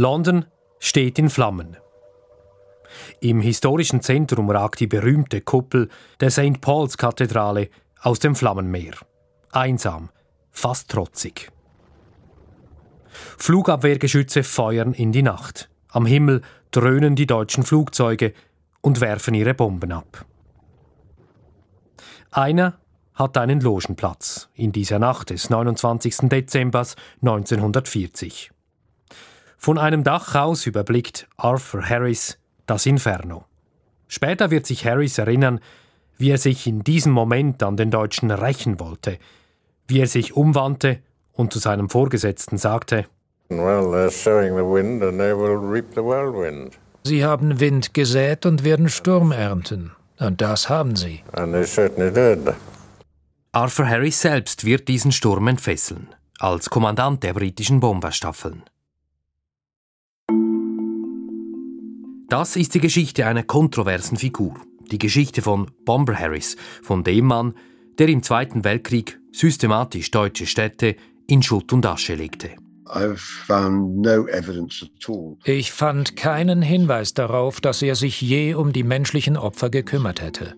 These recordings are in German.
London steht in Flammen. Im historischen Zentrum ragt die berühmte Kuppel der St. Paul's Kathedrale aus dem Flammenmeer. Einsam, fast trotzig. Flugabwehrgeschütze feuern in die Nacht. Am Himmel dröhnen die deutschen Flugzeuge und werfen ihre Bomben ab. Einer hat einen Logenplatz in dieser Nacht des 29. Dezember 1940. Von einem Dach aus überblickt Arthur Harris das Inferno. Später wird sich Harris erinnern, wie er sich in diesem Moment an den Deutschen rächen wollte, wie er sich umwandte und zu seinem Vorgesetzten sagte, Sie haben Wind gesät und werden Sturm ernten. Und das haben sie. Arthur Harris selbst wird diesen Sturm entfesseln, als Kommandant der britischen Bomberstaffeln. Das ist die Geschichte einer kontroversen Figur. Die Geschichte von Bomber Harris, von dem Mann, der im Zweiten Weltkrieg systematisch deutsche Städte in Schutt und Asche legte. Ich fand keinen Hinweis darauf, dass er sich je um die menschlichen Opfer gekümmert hätte.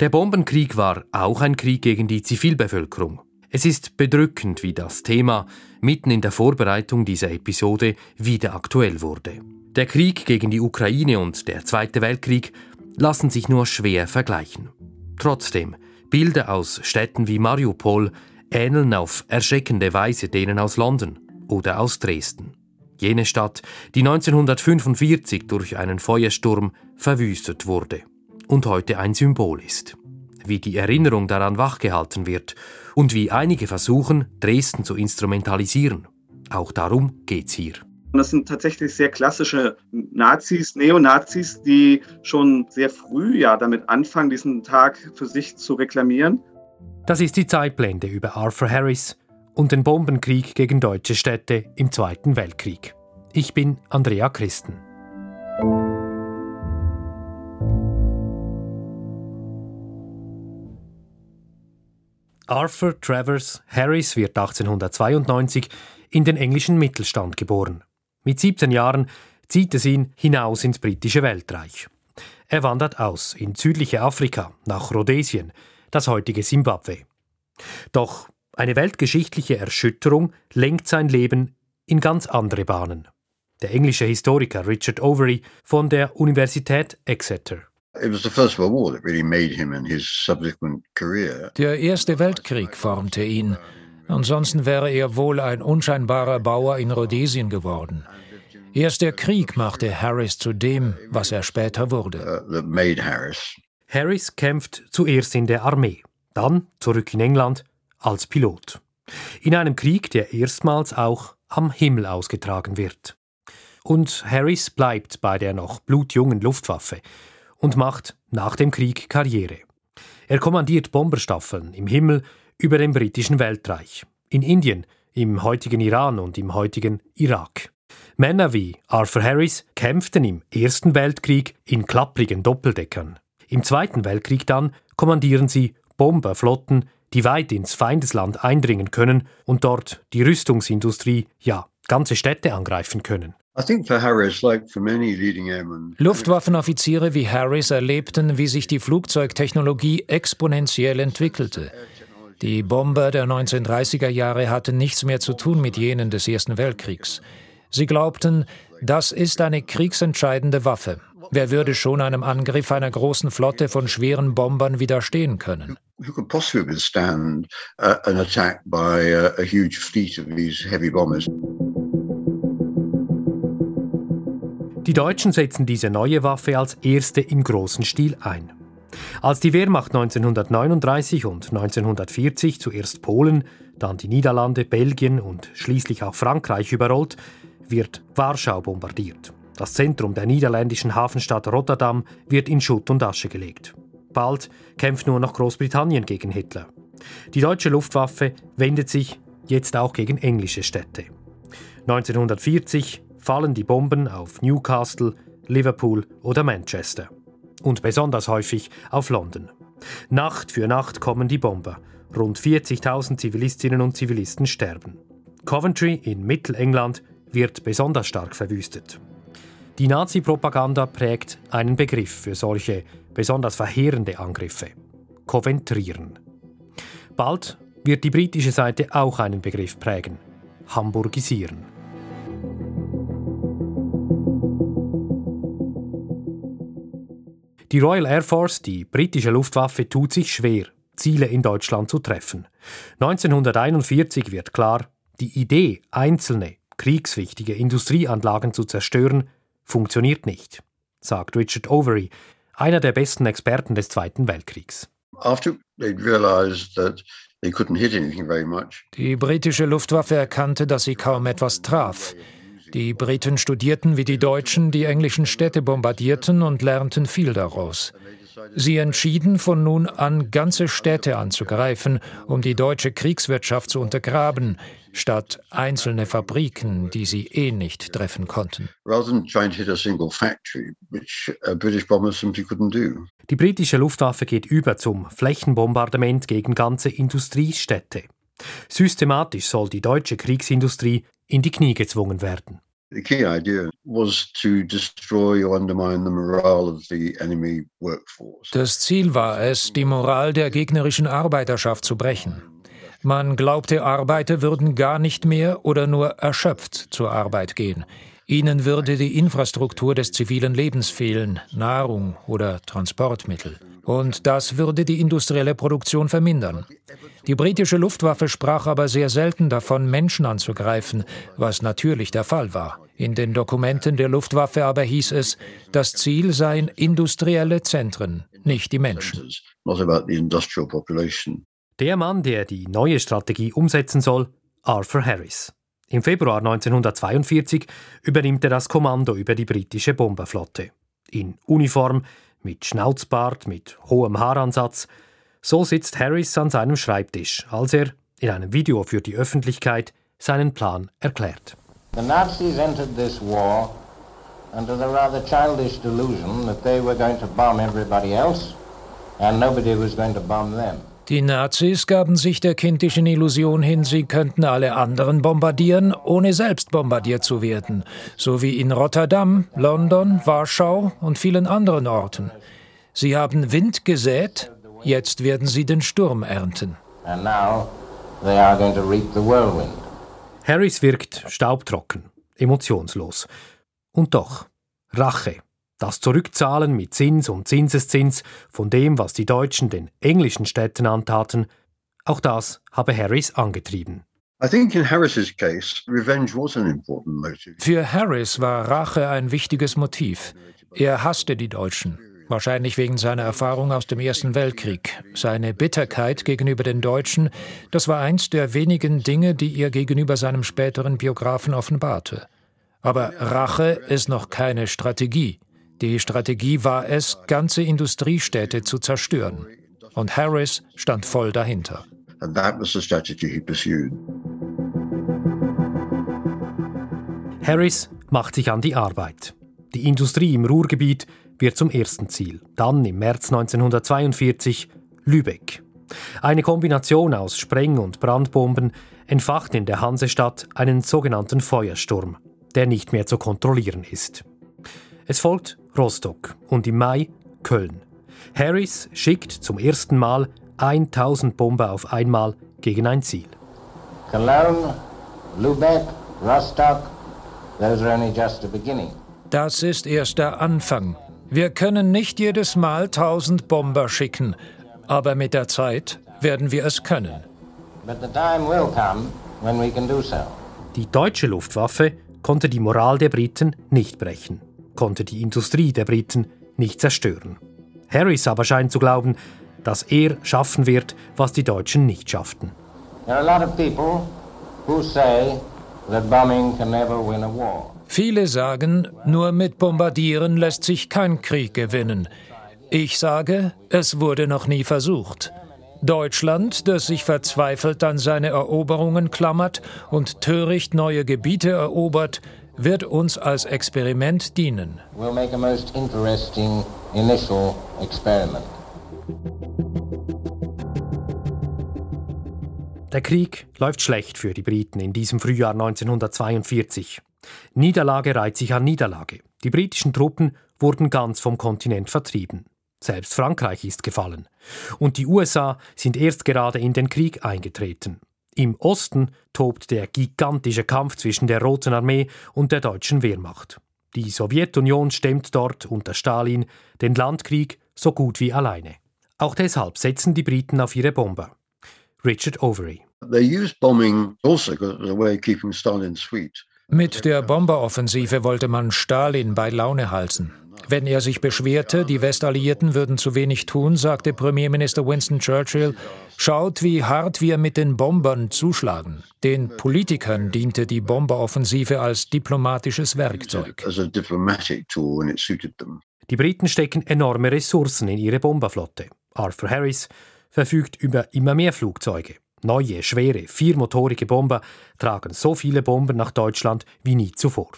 Der Bombenkrieg war auch ein Krieg gegen die Zivilbevölkerung. Es ist bedrückend, wie das Thema mitten in der Vorbereitung dieser Episode wieder aktuell wurde. Der Krieg gegen die Ukraine und der Zweite Weltkrieg lassen sich nur schwer vergleichen. Trotzdem, Bilder aus Städten wie Mariupol ähneln auf erschreckende Weise denen aus London oder aus Dresden. Jene Stadt, die 1945 durch einen Feuersturm verwüstet wurde und heute ein Symbol ist. Wie die Erinnerung daran wachgehalten wird und wie einige versuchen, Dresden zu instrumentalisieren. Auch darum geht's hier. Das sind tatsächlich sehr klassische Nazis, Neonazis, die schon sehr früh ja damit anfangen, diesen Tag für sich zu reklamieren. Das ist die Zeitblende über Arthur Harris und den Bombenkrieg gegen deutsche Städte im Zweiten Weltkrieg. Ich bin Andrea Christen. Arthur Travers Harris wird 1892 in den englischen Mittelstand geboren. Mit 17 Jahren zieht es ihn hinaus ins britische Weltreich. Er wandert aus in südliche Afrika, nach Rhodesien, das heutige Simbabwe. Doch eine weltgeschichtliche Erschütterung lenkt sein Leben in ganz andere Bahnen. Der englische Historiker Richard Overy von der Universität Exeter. Der Erste Weltkrieg formte ihn. Ansonsten wäre er wohl ein unscheinbarer Bauer in Rhodesien geworden. Erst der Krieg machte Harris zu dem, was er später wurde. Uh, Harris kämpft zuerst in der Armee, dann zurück in England als Pilot. In einem Krieg, der erstmals auch am Himmel ausgetragen wird. Und Harris bleibt bei der noch blutjungen Luftwaffe und macht nach dem Krieg Karriere. Er kommandiert Bomberstaffeln im Himmel über dem britischen Weltreich, in Indien, im heutigen Iran und im heutigen Irak. Männer wie Arthur Harris kämpften im Ersten Weltkrieg in klapprigen Doppeldeckern. Im Zweiten Weltkrieg dann kommandieren sie Bomberflotten, die weit ins Feindesland eindringen können und dort die Rüstungsindustrie, ja, ganze Städte angreifen können. Luftwaffenoffiziere wie Harris erlebten, wie sich die Flugzeugtechnologie exponentiell entwickelte. Die Bomber der 1930er Jahre hatten nichts mehr zu tun mit jenen des Ersten Weltkriegs. Sie glaubten, das ist eine kriegsentscheidende Waffe. Wer würde schon einem Angriff einer großen Flotte von schweren Bombern widerstehen können? Who Die Deutschen setzen diese neue Waffe als erste im großen Stil ein. Als die Wehrmacht 1939 und 1940 zuerst Polen, dann die Niederlande, Belgien und schließlich auch Frankreich überrollt, wird Warschau bombardiert. Das Zentrum der niederländischen Hafenstadt Rotterdam wird in Schutt und Asche gelegt. Bald kämpft nur noch Großbritannien gegen Hitler. Die deutsche Luftwaffe wendet sich jetzt auch gegen englische Städte. 1940 fallen die Bomben auf Newcastle, Liverpool oder Manchester. Und besonders häufig auf London. Nacht für Nacht kommen die Bomber. Rund 40.000 Zivilistinnen und Zivilisten sterben. Coventry in Mittelengland wird besonders stark verwüstet. Die Nazi-Propaganda prägt einen Begriff für solche besonders verheerende Angriffe. Coventrieren. Bald wird die britische Seite auch einen Begriff prägen. Hamburgisieren. Die Royal Air Force, die britische Luftwaffe, tut sich schwer, Ziele in Deutschland zu treffen. 1941 wird klar, die Idee, einzelne, kriegswichtige Industrieanlagen zu zerstören, funktioniert nicht, sagt Richard Overy, einer der besten Experten des Zweiten Weltkriegs. Die britische Luftwaffe erkannte, dass sie kaum etwas traf. Die Briten studierten wie die Deutschen die englischen Städte bombardierten und lernten viel daraus. Sie entschieden von nun an, ganze Städte anzugreifen, um die deutsche Kriegswirtschaft zu untergraben, statt einzelne Fabriken, die sie eh nicht treffen konnten. Die britische Luftwaffe geht über zum Flächenbombardement gegen ganze Industriestädte. Systematisch soll die deutsche Kriegsindustrie in die Knie gezwungen werden. The key idea was to destroy or undermine the morale of the enemy workforce. Das Ziel war es, die Moral der gegnerischen Arbeiterschaft zu brechen. Man glaubte, Arbeiter würden gar nicht mehr oder nur erschöpft zur Arbeit gehen. Ihnen würde die Infrastruktur des zivilen Lebens fehlen, Nahrung oder Transportmittel. Und das würde die industrielle Produktion vermindern. Die britische Luftwaffe sprach aber sehr selten davon, Menschen anzugreifen, was natürlich der Fall war. In den Dokumenten der Luftwaffe aber hieß es, das Ziel seien industrielle Zentren, nicht die Menschen. Der Mann, der die neue Strategie umsetzen soll, Arthur Harris. Im Februar 1942 übernimmt er das Kommando über die britische Bomberflotte. In Uniform, mit Schnauzbart, mit hohem Haaransatz. So sitzt Harris an seinem Schreibtisch, als er in einem Video für die Öffentlichkeit seinen Plan erklärt. The Nazis entered this war under the rather childish delusion that they were going to bomb everybody else and nobody was going to bomb them. Die Nazis gaben sich der kindischen Illusion hin, sie könnten alle anderen bombardieren, ohne selbst bombardiert zu werden, so wie in Rotterdam, London, Warschau und vielen anderen Orten. Sie haben Wind gesät, jetzt werden sie den Sturm ernten. Harris wirkt staubtrocken, emotionslos. Und doch, Rache. Das Zurückzahlen mit Zins und Zinseszins von dem, was die Deutschen den englischen Städten antaten, auch das habe Harris angetrieben. Für Harris war Rache ein wichtiges Motiv. Er hasste die Deutschen, wahrscheinlich wegen seiner Erfahrung aus dem Ersten Weltkrieg. Seine Bitterkeit gegenüber den Deutschen, das war eins der wenigen Dinge, die er gegenüber seinem späteren Biografen offenbarte. Aber Rache ist noch keine Strategie. Die Strategie war es, ganze Industriestädte zu zerstören. Und Harris stand voll dahinter. Harris macht sich an die Arbeit. Die Industrie im Ruhrgebiet wird zum ersten Ziel. Dann im März 1942 Lübeck. Eine Kombination aus Spreng- und Brandbomben entfacht in der Hansestadt einen sogenannten Feuersturm, der nicht mehr zu kontrollieren ist. Es folgt Rostock und im Mai Köln. Harris schickt zum ersten Mal 1000 Bomber auf einmal gegen ein Ziel. Cologne, Lübeck, Rostock, those are only just the beginning. Das ist erst der Anfang. Wir können nicht jedes Mal 1000 Bomber schicken, aber mit der Zeit werden wir es können. Die deutsche Luftwaffe konnte die Moral der Briten nicht brechen konnte die Industrie der Briten nicht zerstören. Harris aber scheint zu glauben, dass er schaffen wird, was die Deutschen nicht schafften. Viele sagen, nur mit Bombardieren lässt sich kein Krieg gewinnen. Ich sage, es wurde noch nie versucht. Deutschland, das sich verzweifelt an seine Eroberungen klammert und töricht neue Gebiete erobert, wird uns als Experiment dienen. We'll make a most interesting initial experiment. Der Krieg läuft schlecht für die Briten in diesem Frühjahr 1942. Niederlage reiht sich an Niederlage. Die britischen Truppen wurden ganz vom Kontinent vertrieben. Selbst Frankreich ist gefallen. Und die USA sind erst gerade in den Krieg eingetreten. Im Osten tobt der gigantische Kampf zwischen der Roten Armee und der deutschen Wehrmacht. Die Sowjetunion stemmt dort unter Stalin den Landkrieg so gut wie alleine. Auch deshalb setzen die Briten auf ihre Bomber. Richard Overy. Also Mit der Bomberoffensive wollte man Stalin bei Laune halten. Wenn er sich beschwerte, die Westalliierten würden zu wenig tun, sagte Premierminister Winston Churchill, schaut, wie hart wir mit den Bombern zuschlagen. Den Politikern diente die Bomberoffensive als diplomatisches Werkzeug. Die Briten stecken enorme Ressourcen in ihre Bomberflotte. Arthur Harris verfügt über immer mehr Flugzeuge. Neue, schwere, viermotorige Bomber tragen so viele Bomben nach Deutschland wie nie zuvor.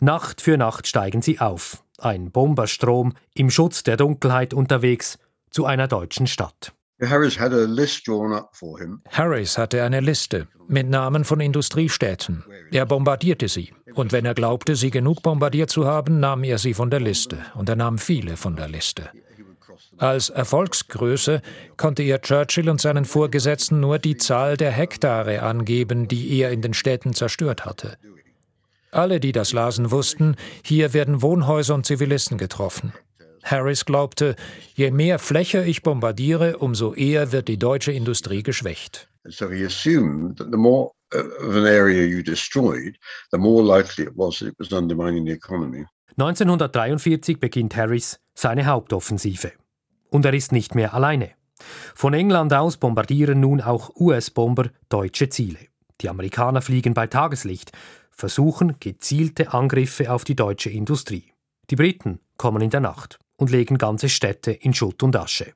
Nacht für Nacht steigen sie auf, ein Bomberstrom im Schutz der Dunkelheit unterwegs zu einer deutschen Stadt. Harris hatte eine Liste mit Namen von Industriestädten. Er bombardierte sie. Und wenn er glaubte, sie genug bombardiert zu haben, nahm er sie von der Liste. Und er nahm viele von der Liste. Als Erfolgsgröße konnte er Churchill und seinen Vorgesetzten nur die Zahl der Hektare angeben, die er in den Städten zerstört hatte. Alle, die das lasen, wussten, hier werden Wohnhäuser und Zivilisten getroffen. Harris glaubte, je mehr Fläche ich bombardiere, umso eher wird die deutsche Industrie geschwächt. So he assumed that the more of an area you destroyed, the more likely it was that it was undermining the economy. 1943 beginnt Harris seine Hauptoffensive. Und er ist nicht mehr alleine. Von England aus bombardieren nun auch US-Bomber deutsche Ziele. Die Amerikaner fliegen bei Tageslicht, versuchen gezielte Angriffe auf die deutsche Industrie. Die Briten kommen in der Nacht und legen ganze Städte in Schutt und Asche.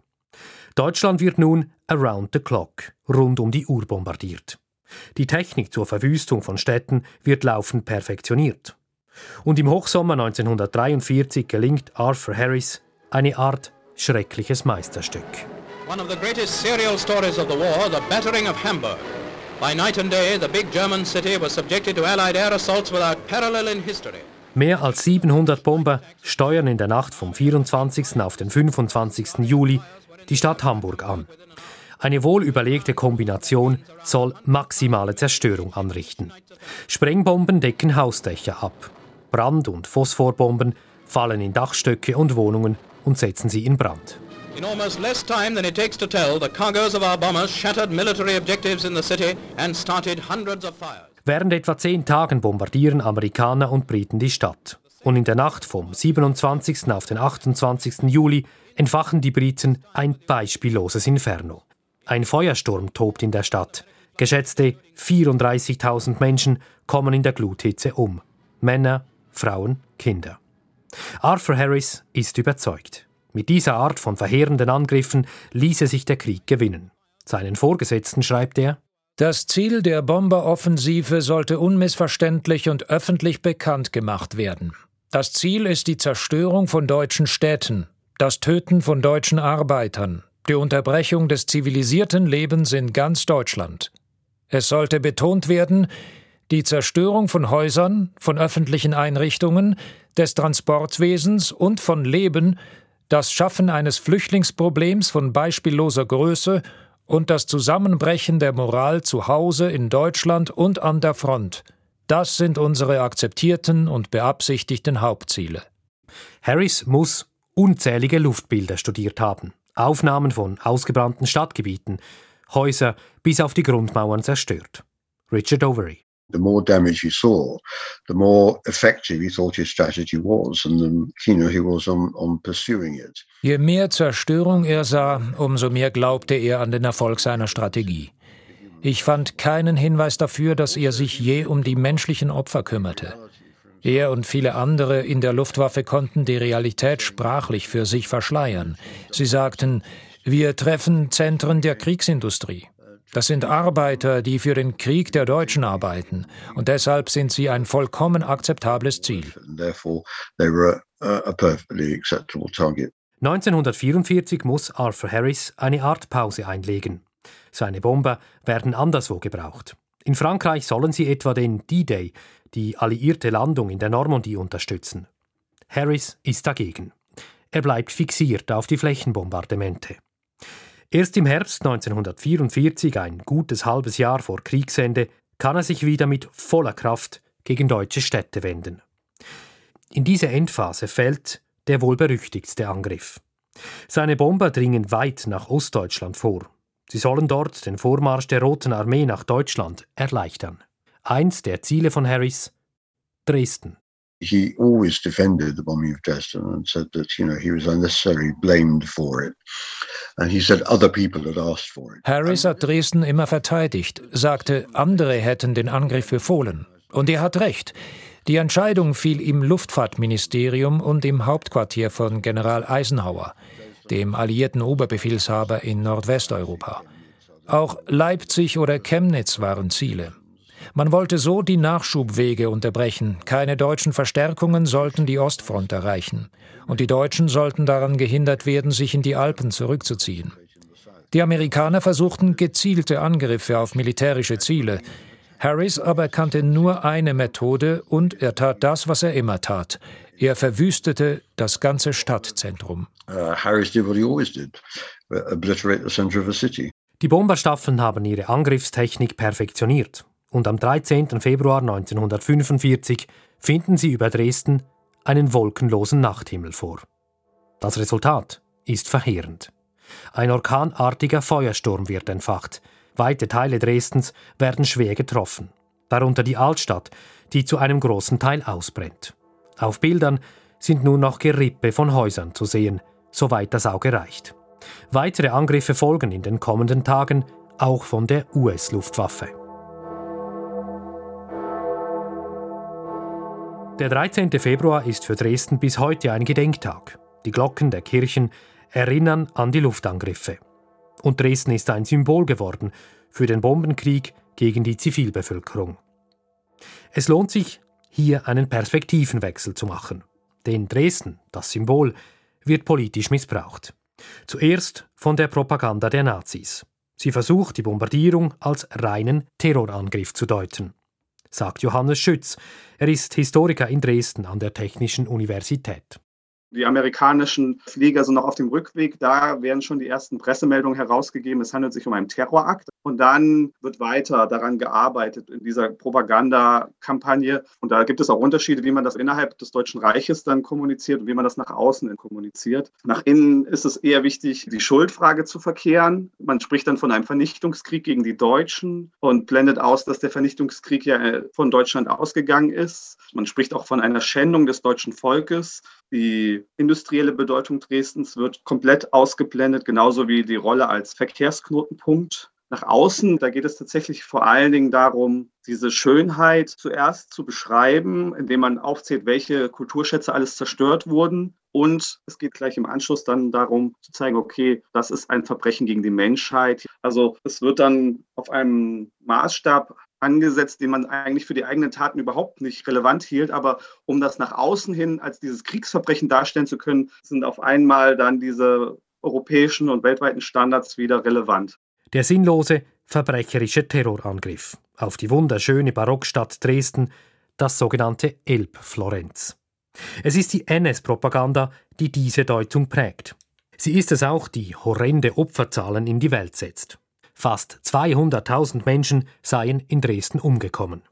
Deutschland wird nun around the clock, rund um die Uhr bombardiert. Die Technik zur Verwüstung von Städten wird laufend perfektioniert. Und im Hochsommer 1943 gelingt Arthur Harris eine Art schreckliches Meisterstück. One of the greatest serial stories of the war, the battering of Hamburg. By night and day, the big German city was subjected to Allied air assaults without parallel in history. Mehr als 700 Bomber steuern in der Nacht vom 24. auf den 25. Juli die Stadt Hamburg an. Eine wohlüberlegte Kombination soll maximale Zerstörung anrichten. Sprengbomben decken Hausdächer ab. Brand- und Phosphorbomben fallen in Dachstöcke und Wohnungen und setzen sie in Brand. In almost less time than it takes to tell, the cargoes of our bombers shattered military objectives in the city and started hundreds of fires. Während etwa zehn Tagen bombardieren Amerikaner und Briten die Stadt. Und in der Nacht vom 27. auf den 28. Juli entfachen die Briten ein beispielloses Inferno. Ein Feuersturm tobt in der Stadt. Geschätzte 34.000 Menschen kommen in der Gluthitze um. Männer, Frauen, Kinder. Arthur Harris ist überzeugt. Mit dieser Art von verheerenden Angriffen ließe sich der Krieg gewinnen. Seinen Vorgesetzten schreibt er, das Ziel der Bomberoffensive sollte unmissverständlich und öffentlich bekannt gemacht werden. Das Ziel ist die Zerstörung von deutschen Städten, das Töten von deutschen Arbeitern, die Unterbrechung des zivilisierten Lebens in ganz Deutschland. Es sollte betont werden, die Zerstörung von Häusern, von öffentlichen Einrichtungen, des Transportwesens und von Leben, das Schaffen eines Flüchtlingsproblems von beispielloser Größe und das Zusammenbrechen der Moral zu Hause in Deutschland und an der Front. Das sind unsere akzeptierten und beabsichtigten Hauptziele. Harris muss unzählige Luftbilder studiert haben, Aufnahmen von ausgebrannten Stadtgebieten, Häuser bis auf die Grundmauern zerstört. Richard Overy the more damage he saw, the more effective he thought his strategy was and the keener he was on, on pursuing it. Je mehr Zerstörung er sah, umso mehr glaubte er an den Erfolg seiner Strategie. Ich fand keinen Hinweis dafür, dass er sich je um die menschlichen Opfer kümmerte. Er und viele andere in der Luftwaffe konnten die Realität sprachlich für sich verschleiern. Sie sagten, wir treffen Zentren der Kriegsindustrie. Das sind Arbeiter, die für den Krieg der Deutschen arbeiten. Und deshalb sind sie ein vollkommen akzeptables Ziel. 1944 muss Arthur Harris eine Art Pause einlegen. Seine Bomber werden anderswo gebraucht. In Frankreich sollen sie etwa den D-Day, die alliierte Landung in der Normandie, unterstützen. Harris ist dagegen. Er bleibt fixiert auf die Flächenbombardemente. Erst im Herbst 1944, ein gutes halbes Jahr vor Kriegsende, kann er sich wieder mit voller Kraft gegen deutsche Städte wenden. In diese Endphase fällt der wohl berüchtigste Angriff. Seine Bomber dringen weit nach Ostdeutschland vor. Sie sollen dort den Vormarsch der Roten Armee nach Deutschland erleichtern. Eins der Ziele von Harris Dresden. He always defended the bombing of Dresden and said that you know he was unnecessarily blamed for it. And he said other people had asked for it. Harris hat Dresden immer verteidigt, sagte, andere hätten den Angriff befohlen. Und er hat recht. Die Entscheidung fiel im Luftfahrtministerium und im Hauptquartier von General Eisenhower, dem alliierten Oberbefehlshaber in Nordwesteuropa. Auch Leipzig oder Chemnitz waren Ziele. Man wollte so die Nachschubwege unterbrechen. Keine deutschen Verstärkungen sollten die Ostfront erreichen. Und die Deutschen sollten daran gehindert werden, sich in die Alpen zurückzuziehen. Die Amerikaner versuchten gezielte Angriffe auf militärische Ziele. Harris aber kannte nur eine Methode und er tat das, was er immer tat. Er verwüstete das ganze Stadtzentrum. Uh, Harris did what he always did, obliterate the center of a city. Die Bomberstaffeln haben ihre Angriffstechnik perfektioniert und am 13. Februar 1945 finden sie über Dresden einen wolkenlosen Nachthimmel vor. Das Resultat ist verheerend. Ein orkanartiger Feuersturm wird entfacht. Weite Teile Dresdens werden schwer getroffen. Darunter die Altstadt, die zu einem großen Teil ausbrennt. Auf Bildern sind nur noch Gerippe von Häusern zu sehen, soweit das Auge reicht. Weitere Angriffe folgen in den kommenden Tagen, auch von der US-Luftwaffe. Der 13. Februar ist für Dresden bis heute ein Gedenktag. Die Glocken der Kirchen erinnern an die Luftangriffe. Und Dresden ist ein Symbol geworden für den Bombenkrieg gegen die Zivilbevölkerung. Es lohnt sich, hier einen Perspektivenwechsel zu machen. Denn Dresden, das Symbol, wird politisch missbraucht. Zuerst von der Propaganda der Nazis. Sie versucht, die Bombardierung als reinen Terrorangriff zu deuten sagt Johannes Schütz. Er ist Historiker in Dresden an der Technischen Universität. Die amerikanischen Flieger sind noch auf dem Rückweg. Da werden schon die ersten Pressemeldungen herausgegeben. Es handelt sich um einen Terrorakt. Und dann wird weiter daran gearbeitet in dieser Propagandakampagne. Und da gibt es auch Unterschiede, wie man das innerhalb des Deutschen Reiches dann kommuniziert und wie man das nach außen kommuniziert. Nach innen ist es eher wichtig, die Schuldfrage zu verkehren. Man spricht dann von einem Vernichtungskrieg gegen die Deutschen und blendet aus, dass der Vernichtungskrieg ja äh, von Deutschland ausgegangen ist. Man spricht auch von einer Schändung des deutschen Volkes. Die industrielle Bedeutung Dresdens wird komplett ausgeblendet, genauso wie die Rolle als Verkehrsknotenpunkt nach außen, da geht es tatsächlich vor allen Dingen darum, diese Schönheit zuerst zu beschreiben, indem man aufzählt, welche Kulturschätze alles zerstört wurden. Und es geht gleich im Anschluss dann darum zu zeigen, okay, das ist ein Verbrechen gegen die Menschheit. Also es wird dann auf einem Maßstab angesetzt, den man eigentlich für die eigenen Taten überhaupt nicht relevant hielt. Aber um das nach außen hin als dieses Kriegsverbrechen darstellen zu können, sind auf einmal dann diese europäischen und weltweiten Standards wieder relevant. Der sinnlose, verbrecherische Terrorangriff auf die wunderschöne Barockstadt Dresden, das sogenannte Elbflorenz. Es ist die NS-Propaganda, die diese Deutung prägt. Sie ist es auch, die horrende Opferzahlen in die Welt setzt. Fast 200.000 Menschen seien in Dresden umgekommen.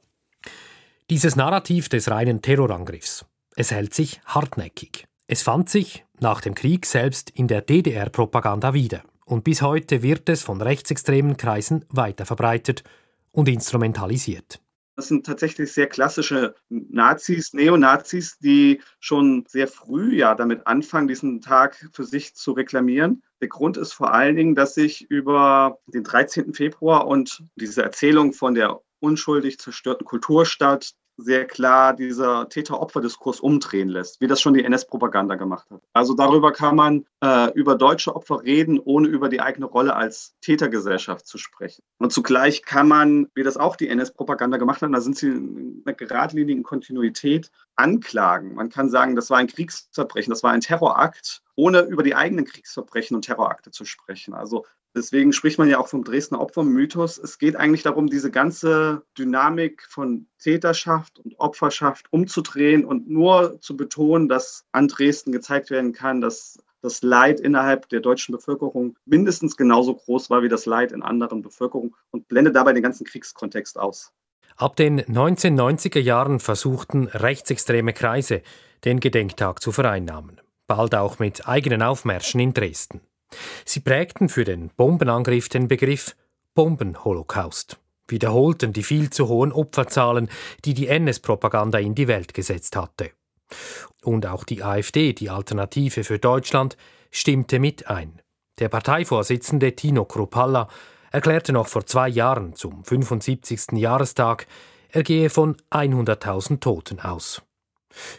Dieses Narrativ des reinen Terrorangriffs, es hält sich hartnäckig. Es fand sich nach dem Krieg selbst in der DDR-Propaganda wieder und bis heute wird es von rechtsextremen Kreisen weiter verbreitet und instrumentalisiert. Das sind tatsächlich sehr klassische Nazis, Neonazis, die schon sehr früh ja damit anfangen, diesen Tag für sich zu reklamieren. Der Grund ist vor allen Dingen, dass sich über den 13. Februar und diese Erzählung von der unschuldig zerstörten Kulturstadt, sehr klar dieser Täter-Opfer-Diskurs umdrehen lässt, wie das schon die NS-Propaganda gemacht hat. Also darüber kann man äh, über deutsche Opfer reden, ohne über die eigene Rolle als Tätergesellschaft zu sprechen. Und zugleich kann man, wie das auch die NS-Propaganda gemacht hat, da sind sie in einer geradlinigen Kontinuität, anklagen. Man kann sagen, das war ein Kriegsverbrechen, das war ein Terrorakt ohne über die eigenen Kriegsverbrechen und Terrorakte zu sprechen. Also deswegen spricht man ja auch vom Dresdner Opfermythos. Es geht eigentlich darum, diese ganze Dynamik von Täterschaft und Opferschaft umzudrehen und nur zu betonen, dass an Dresden gezeigt werden kann, dass das Leid innerhalb der deutschen Bevölkerung mindestens genauso groß war wie das Leid in anderen Bevölkerungen und blendet dabei den ganzen Kriegskontext aus. Ab den 1990er Jahren versuchten rechtsextreme Kreise, den Gedenktag zu vereinnahmen, bald auch mit eigenen Aufmärschen in Dresden. Sie prägten für den Bombenangriff den Begriff Bombenholocaust, wiederholten die viel zu hohen Opferzahlen, die die NS-Propaganda in die Welt gesetzt hatte. Und auch die AfD, die Alternative für Deutschland, stimmte mit ein. Der Parteivorsitzende Tino Kruppalla erklärte noch vor zwei Jahren zum 75. Jahrestag, er gehe von 100.000 Toten aus.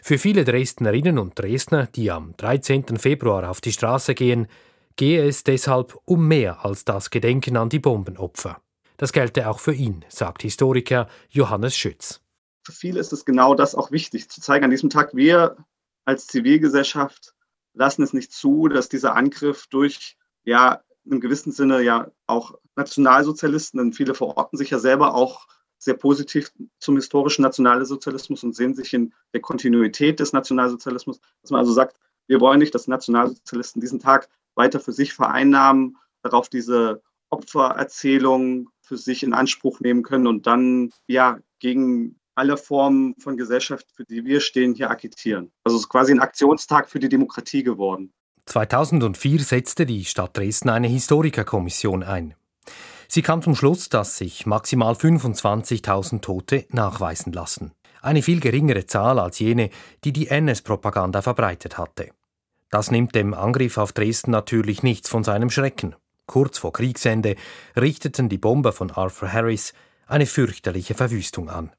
Für viele Dresdnerinnen und Dresdner, die am 13. Februar auf die Straße gehen, gehe es deshalb um mehr als das Gedenken an die Bombenopfer. Das gelte auch für ihn, sagt Historiker Johannes Schütz. Für viele ist es genau das auch wichtig, zu zeigen an diesem Tag, wir als Zivilgesellschaft lassen es nicht zu, dass dieser Angriff durch ja im gewissen Sinne ja auch Nationalsozialisten, denn viele verorten sich ja selber auch sehr positiv zum historischen Nationalsozialismus und sehen sich in der Kontinuität des Nationalsozialismus, dass man also sagt, wir wollen nicht, dass Nationalsozialisten diesen Tag weiter für sich vereinnahmen, darauf diese Opfererzählung für sich in Anspruch nehmen können und dann ja gegen alle Formen von Gesellschaft, für die wir stehen, hier agitieren. Also es ist quasi ein Aktionstag für die Demokratie geworden. 2004 setzte die Stadt Dresden eine Historikerkommission ein. Sie kam zum Schluss, dass sich maximal 25.000 Tote nachweisen lassen. Eine viel geringere Zahl als jene, die die NS-Propaganda verbreitet hatte. Das nimmt dem Angriff auf Dresden natürlich nichts von seinem Schrecken. Kurz vor Kriegsende richteten die Bomber von Arthur Harris eine fürchterliche Verwüstung an.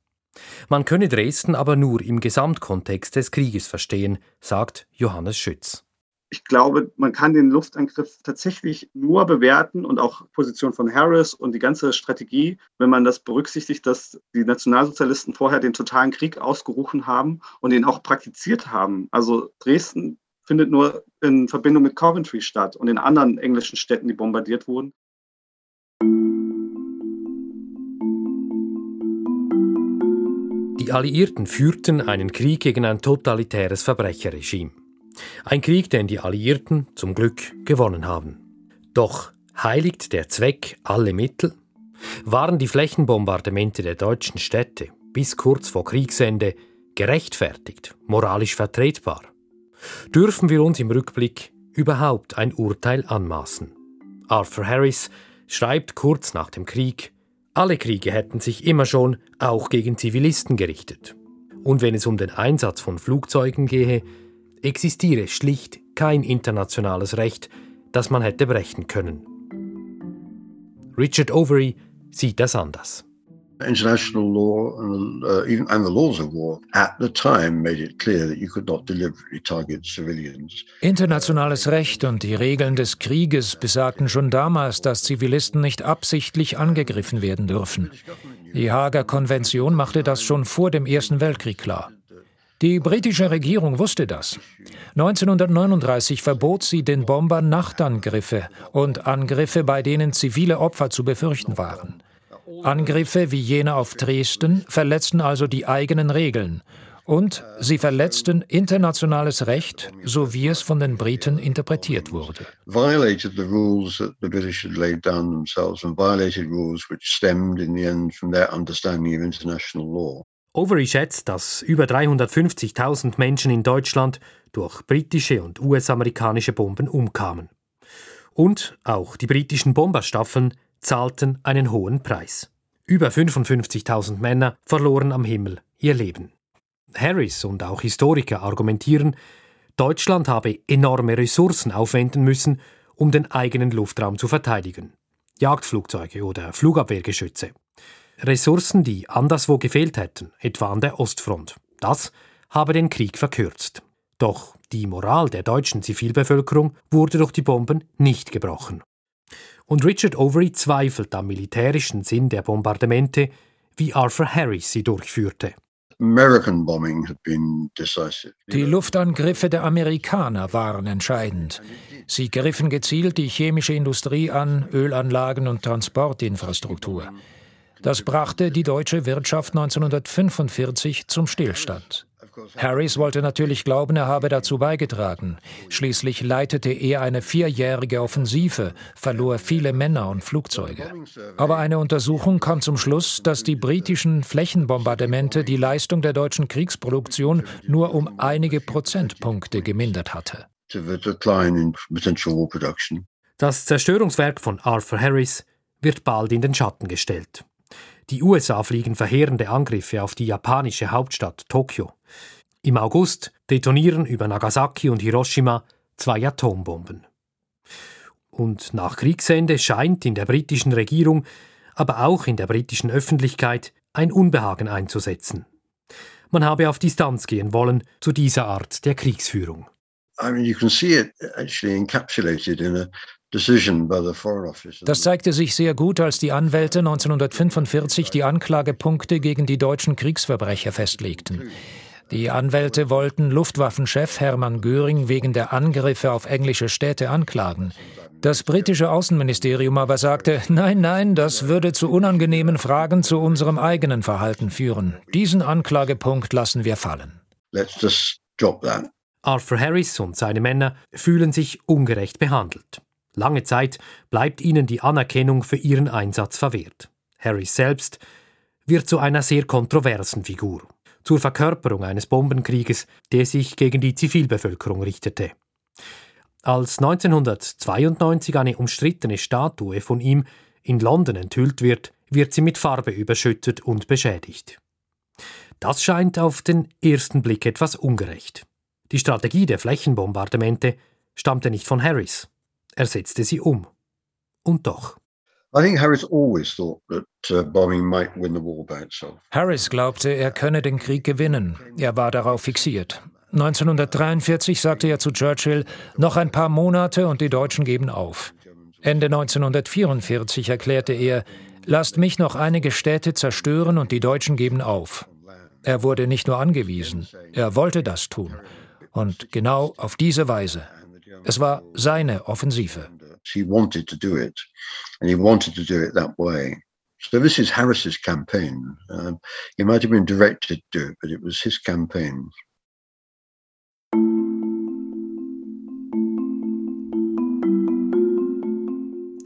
Man könne Dresden aber nur im Gesamtkontext des Krieges verstehen, sagt Johannes Schütz ich glaube, man kann den Luftangriff tatsächlich nur bewerten und auch Position von Harris und die ganze Strategie, wenn man das berücksichtigt, dass die Nationalsozialisten vorher den totalen Krieg ausgerufen haben und ihn auch praktiziert haben. Also Dresden findet nur in Verbindung mit Coventry statt und in anderen englischen Städten, die bombardiert wurden. Die Alliierten führten einen Krieg gegen ein totalitäres Verbrecherregime. Ein Krieg, den die Alliierten zum Glück gewonnen haben. Doch heiligt der Zweck alle Mittel? Waren die Flächenbombardemente der deutschen Städte bis kurz vor Kriegsende gerechtfertigt, moralisch vertretbar? Dürfen wir uns im Rückblick überhaupt ein Urteil anmaßen? Arthur Harris schreibt kurz nach dem Krieg, alle Kriege hätten sich immer schon auch gegen Zivilisten gerichtet. Und wenn es um den Einsatz von Flugzeugen gehe, existiere schlicht kein internationales Recht, das man hätte brechen können. Richard Overy sieht das anders. International law and, uh, even, and the laws of war at the time made it clear that you could not deliberately target civilians. Internationales Recht und die Regeln des Krieges besagten schon damals, dass Zivilisten nicht absichtlich angegriffen werden dürfen. Die Haager Konvention machte das schon vor dem Ersten Weltkrieg klar. Die britische Regierung wusste das. 1939 verbot sie den Bombern Nachtangriffe und Angriffe, bei denen zivile Opfer zu befürchten waren. Angriffe wie jene auf Dresden verletzten also die eigenen Regeln und sie verletzten internationales Recht, so wie es von den Briten interpretiert wurde. Violated the rules that the British had laid down themselves and violated rules which stemmed in the end from their understanding of. Overy schätzt, dass über 350.000 Menschen in Deutschland durch britische und US-amerikanische Bomben umkamen. Und auch die britischen Bomberstaffeln zahlten einen hohen Preis. Über 55.000 Männer verloren am Himmel ihr Leben. Harris und auch Historiker argumentieren, Deutschland habe enorme Ressourcen aufwenden müssen, um den eigenen Luftraum zu verteidigen. Jagdflugzeuge oder Flugabwehrgeschütze. Ressourcen, die anderswo gefehlt hätten, etwa an der Ostfront. Das habe den Krieg verkürzt. Doch die Moral der deutschen Zivilbevölkerung wurde durch die Bomben nicht gebrochen. Und Richard Overy zweifelt am militärischen Sinn der Bombardamente, wie Arthur Harris sie durchführte. Die Luftangriffe der Amerikaner waren entscheidend. Sie griffen gezielt die chemische Industrie an, Ölanlagen und Transportinfrastruktur. Das brachte die deutsche Wirtschaft 1945 zum Stillstand. Harris wollte natürlich glauben, er habe dazu beigetragen. Schließlich leitete er eine vierjährige Offensive, verlor viele Männer und Flugzeuge. Aber eine Untersuchung kam zum Schluss, dass die britischen Flächenbombardemente die Leistung der deutschen Kriegsproduktion nur um einige Prozentpunkte gemindert hatte. Das Zerstörungswerk von Arthur Harris wird bald in den Schatten gestellt. Die USA fliegen verheerende Angriffe auf die japanische Hauptstadt Tokio. Im August detonieren über Nagasaki und Hiroshima zwei Atombomben. Und nach Kriegsende scheint in der britischen Regierung, aber auch in der britischen Öffentlichkeit ein Unbehagen einzusetzen. Man habe auf Distanz gehen wollen zu dieser Art der Kriegsführung. I mean, you can see it actually encapsulated in a das zeigte sich sehr gut, als die Anwälte 1945 die Anklagepunkte gegen die deutschen Kriegsverbrecher festlegten. Die Anwälte wollten Luftwaffenchef Hermann Göring wegen der Angriffe auf englische Städte anklagen. Das britische Außenministerium aber sagte, nein, nein, das würde zu unangenehmen Fragen zu unserem eigenen Verhalten führen. Diesen Anklagepunkt lassen wir fallen. Arthur Harris und seine Männer fühlen sich ungerecht behandelt. Lange Zeit bleibt ihnen die Anerkennung für ihren Einsatz verwehrt. Harris selbst wird zu einer sehr kontroversen Figur, zur Verkörperung eines Bombenkrieges, der sich gegen die Zivilbevölkerung richtete. Als 1992 eine umstrittene Statue von ihm in London enthüllt wird, wird sie mit Farbe überschüttet und beschädigt. Das scheint auf den ersten Blick etwas ungerecht. Die Strategie der Flächenbombardemente stammte nicht von Harris. Er setzte sie um. Und doch. Uh, Harris glaubte, er könne den Krieg gewinnen. Er war darauf fixiert. 1943 sagte er zu Churchill, noch ein paar Monate und die Deutschen geben auf. Ende 1944 erklärte er, lasst mich noch einige Städte zerstören und die Deutschen geben auf. Er wurde nicht nur angewiesen, er wollte das tun. Und genau auf diese Weise. Es war seine Offensive. He wanted to do it, and he wanted to do it that way. So this is Harris's campaign. Um, he might have been directed to it, but it was his campaign.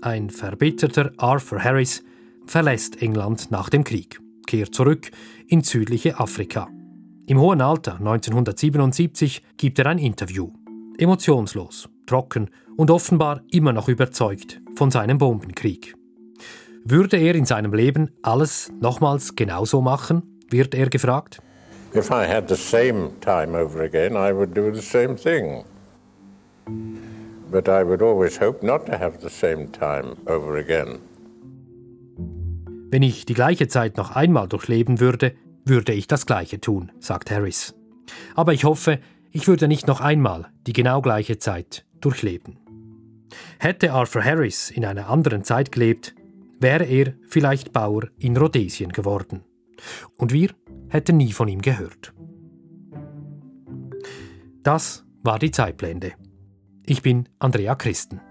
Ein verbitterter Arthur Harris verlässt England nach dem Krieg, kehrt zurück ins südliche Afrika. Im hohen Alter 1977 gibt er ein Interview emotionslos, trocken und offenbar immer noch überzeugt von seinem Bombenkrieg. Würde er in seinem Leben alles nochmals genauso machen, wird er gefragt. If I had the same time over again, I would do the same thing. But I would always hope not to have the same time over again. Wenn ich die gleiche Zeit noch einmal durchleben würde, würde ich das Gleiche tun, sagt Harris. Aber ich hoffe, ich würde nicht noch einmal die genau gleiche Zeit durchleben. Hätte Arthur Harris in einer anderen Zeit gelebt, wäre er vielleicht Bauer in Rhodesien geworden. Und wir hätten nie von ihm gehört. Das war die Zeitblende. Ich bin Andrea Christen.